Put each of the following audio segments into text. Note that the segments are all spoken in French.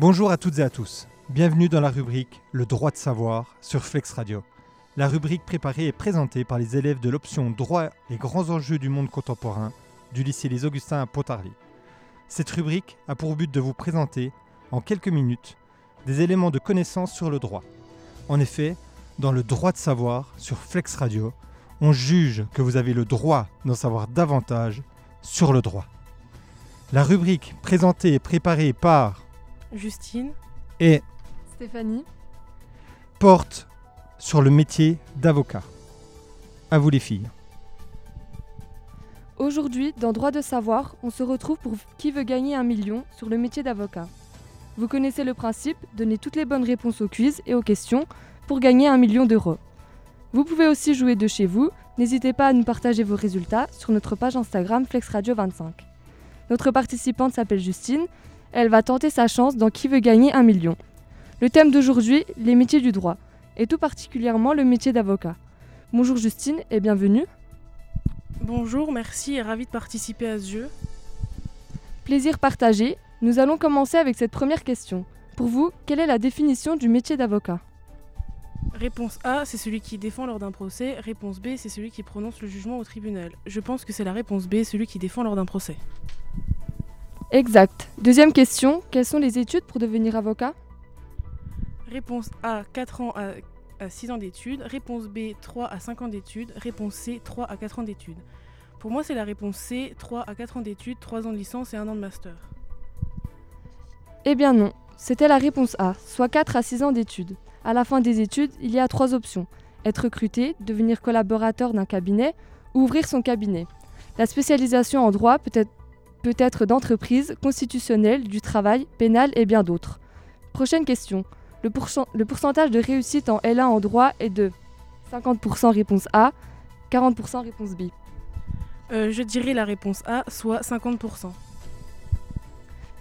Bonjour à toutes et à tous. Bienvenue dans la rubrique Le droit de savoir sur Flex Radio. La rubrique préparée et présentée par les élèves de l'option Droit et grands enjeux du monde contemporain du lycée Les Augustins à Pontarlier. Cette rubrique a pour but de vous présenter, en quelques minutes, des éléments de connaissance sur le droit. En effet, dans le droit de savoir sur Flex Radio, on juge que vous avez le droit d'en savoir davantage sur le droit. La rubrique présentée et préparée par Justine, et Stéphanie, porte sur le métier d'avocat. À vous les filles. Aujourd'hui, dans Droit de savoir, on se retrouve pour Qui veut gagner un million sur le métier d'avocat. Vous connaissez le principe, donnez toutes les bonnes réponses aux quiz et aux questions pour gagner un million d'euros. Vous pouvez aussi jouer de chez vous, n'hésitez pas à nous partager vos résultats sur notre page Instagram FlexRadio25. Notre participante s'appelle Justine, elle va tenter sa chance dans Qui veut gagner un million. Le thème d'aujourd'hui, les métiers du droit, et tout particulièrement le métier d'avocat. Bonjour Justine et bienvenue. bonjour, merci et ravi de participer à ce jeu. Plaisir partagé, nous allons commencer avec cette première question. Pour vous, quelle est la définition du métier d'avocat? Réponse A, c'est celui qui défend lors d'un procès. Réponse B, c'est celui qui prononce le jugement au tribunal. Je pense que c'est la réponse B, celui qui défend lors d'un procès. Exact. Deuxième question, quelles sont les études pour devenir avocat? Réponse A, 4 ans à, à 6 ans d'études. Réponse B, 3 à 5 ans d'études. Réponse C, 3 à 4 ans d'études. Pour moi, c'est la réponse C, 3 à 4 ans d'études, 3 ans de licence et 1 an de master. Eh bien non, c'était la réponse A, soit 4 à 6 ans d'études. À la fin des études, il y a trois options. Être recruté, devenir collaborateur d'un cabinet ou ouvrir son cabinet. La spécialisation en droit peut être, peut être d'entreprise, constitutionnelle, du travail, pénal et bien d'autres. Prochaine question. Le pourcentage de réussite en L1 en droit est de 50% réponse A, 40% réponse B. Euh, je dirais la réponse A, soit 50%.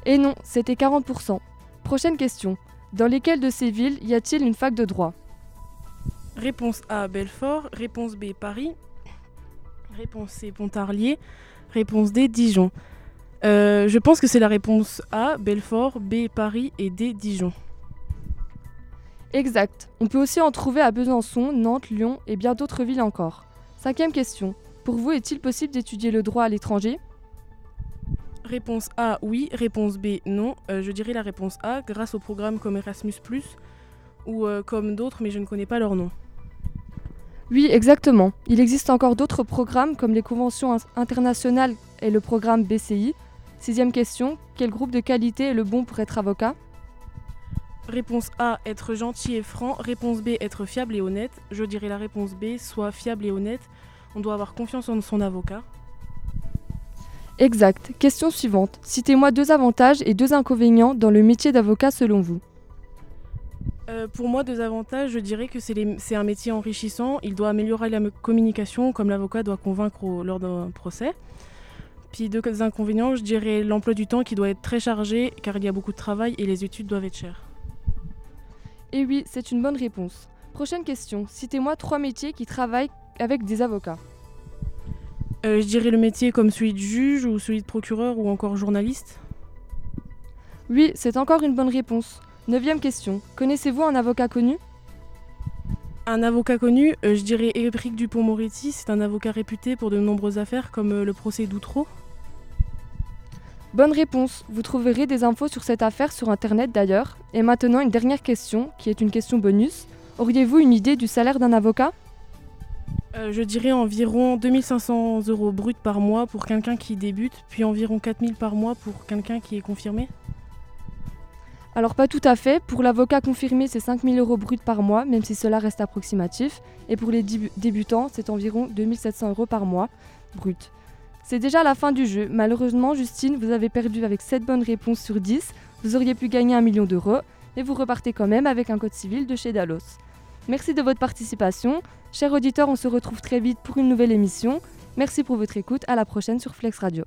Et non, c'était 40%. Prochaine question. Dans lesquelles de ces villes y a-t-il une fac de droit? Réponse A, Belfort. Réponse B, Paris. Réponse C, Pontarlier. Réponse D, Dijon. Euh, je pense que c'est la réponse A, Belfort, B, Paris et D, Dijon. Exact. On peut aussi en trouver à Besançon, Nantes, Lyon et bien d'autres villes encore. Cinquième question. Pour vous, est-il possible d'étudier le droit à l'étranger? Réponse A, oui. Réponse B, non. Euh, je dirais la réponse A, grâce au programme comme Erasmus, ou euh, comme d'autres, mais je ne connais pas leur nom. Oui, exactement. Il existe encore d'autres programmes comme les conventions internationales et le programme BCI. Sixième question. Quel groupe de qualité est le bon pour être avocat? Réponse A, être gentil et franc. Réponse B, être fiable et honnête. Je dirais la réponse B, soit fiable et honnête. On doit avoir confiance en son avocat. Exact. Question suivante. Citez-moi deux avantages et deux inconvénients dans le métier d'avocat selon vous. Euh, pour moi, deux avantages, je dirais que c'est un métier enrichissant. Il doit améliorer la communication, comme l'avocat doit convaincre au- lors d'un procès. Puis deux inconvénients, je dirais l'emploi du temps qui doit être très chargé, car il y a beaucoup de travail et les études doivent être chères. Et oui, c'est une bonne réponse. Prochaine question. Citez-moi trois métiers qui travaillent avec des avocats. Euh, je dirais le métier comme celui de juge ou celui de procureur ou encore journaliste. Oui, c'est encore une bonne réponse. Neuvième question. Connaissez-vous un avocat connu? Un avocat connu, euh, je dirais Éric Dupont-Moretti, c'est un avocat réputé pour de nombreuses affaires comme euh, le procès d'Outreau. Bonne réponse. Vous trouverez des infos sur cette affaire sur Internet d'ailleurs. Et maintenant, une dernière question, qui est une question bonus. Auriez-vous une idée du salaire d'un avocat? Euh, je dirais environ 2500 euros bruts par mois pour quelqu'un qui débute, puis environ 4000 par mois pour quelqu'un qui est confirmé. Alors pas tout à fait. Pour l'avocat confirmé, c'est 5000 euros bruts par mois, même si cela reste approximatif. Et pour les débu- débutants, c'est environ 2700 euros par mois brut. C'est déjà la fin du jeu. Malheureusement, Justine, vous avez perdu avec 7 bonnes réponses sur 10. Vous auriez pu gagner un million d'euros, mais vous repartez quand même avec un code civil de chez Dalos. Merci de votre participation. Chers auditeurs, on se retrouve très vite pour une nouvelle émission. Merci pour votre écoute. À la prochaine sur Flex Radio.